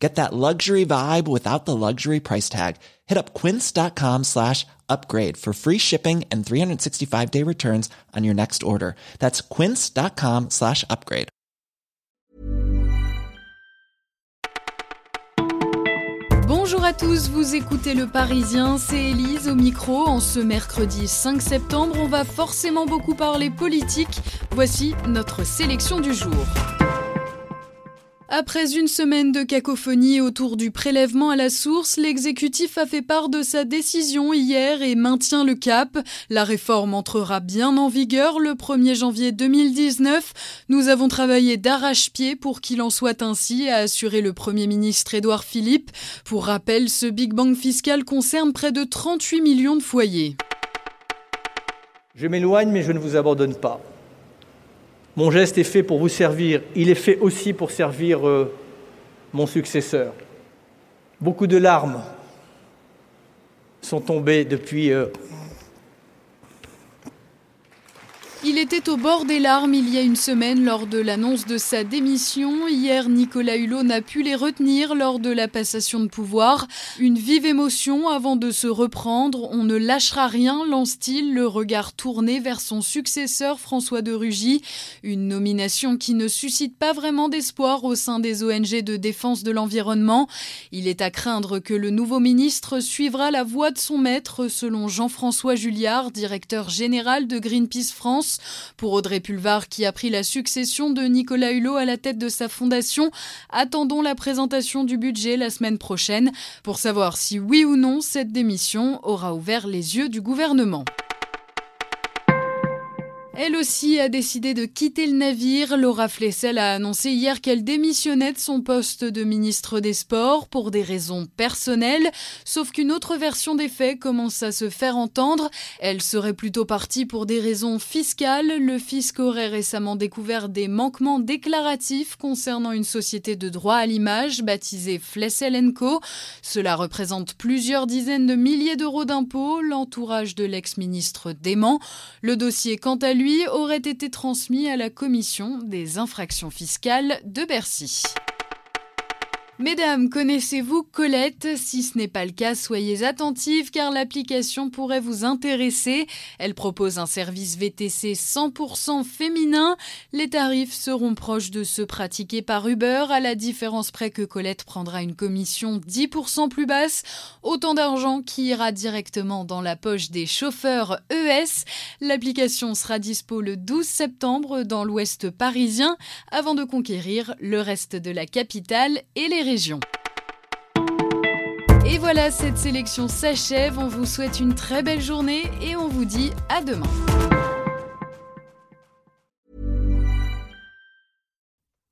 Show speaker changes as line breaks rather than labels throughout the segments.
Get that luxury vibe without the luxury price tag. Hit up quince.com slash upgrade for free shipping and 365 day returns on your next order. That's quince.com slash upgrade.
Bonjour à tous, vous écoutez Le Parisien, c'est Elise au micro. En ce mercredi 5 septembre, on va forcément beaucoup parler politique. Voici notre sélection du jour. Après une semaine de cacophonie autour du prélèvement à la source, l'exécutif a fait part de sa décision hier et maintient le cap. La réforme entrera bien en vigueur le 1er janvier 2019. Nous avons travaillé d'arrache-pied pour qu'il en soit ainsi, a assuré le Premier ministre Édouard Philippe. Pour rappel, ce Big Bang fiscal concerne près de 38 millions de foyers.
Je m'éloigne, mais je ne vous abandonne pas. Mon geste est fait pour vous servir, il est fait aussi pour servir euh, mon successeur. Beaucoup de larmes sont tombées depuis euh,
Il était au bord des larmes il y a une semaine lors de l'annonce de sa démission. Hier, Nicolas Hulot n'a pu les retenir lors de la passation de pouvoir. Une vive émotion avant de se reprendre. On ne lâchera rien, lance-t-il, le regard tourné vers son successeur François de Rugy. Une nomination qui ne suscite pas vraiment d'espoir au sein des ONG de défense de l'environnement. Il est à craindre que le nouveau ministre suivra la voie de son maître, selon Jean-François Julliard, directeur général de Greenpeace France. Pour Audrey Pulvar, qui a pris la succession de Nicolas Hulot à la tête de sa fondation, attendons la présentation du budget la semaine prochaine pour savoir si oui ou non cette démission aura ouvert les yeux du gouvernement. Elle aussi a décidé de quitter le navire. Laura Flessel a annoncé hier qu'elle démissionnait de son poste de ministre des Sports pour des raisons personnelles. Sauf qu'une autre version des faits commence à se faire entendre. Elle serait plutôt partie pour des raisons fiscales. Le fisc aurait récemment découvert des manquements déclaratifs concernant une société de droit à l'image baptisée Flessel Co. Cela représente plusieurs dizaines de milliers d'euros d'impôts. L'entourage de l'ex-ministre dément. Le dossier, quant à lui, aurait été transmis à la commission des infractions fiscales de Bercy. Mesdames, connaissez-vous Colette? Si ce n'est pas le cas, soyez attentives car l'application pourrait vous intéresser. Elle propose un service VTC 100% féminin. Les tarifs seront proches de ceux pratiqués par Uber, à la différence près que Colette prendra une commission 10% plus basse, autant d'argent qui ira directement dans la poche des chauffeurs ES. L'application sera dispo le 12 septembre dans l'ouest parisien avant de conquérir le reste de la capitale et les et voilà, cette sélection s'achève. On vous souhaite une très belle journée et on vous dit à demain.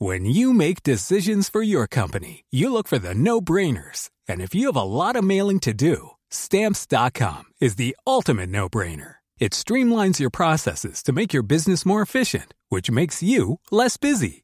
When you make decisions for your company, you look for the no-brainers. And if you have a lot of mailing to do, stamps.com is the ultimate no-brainer. It streamlines your processes to make your business more efficient, which makes you less busy.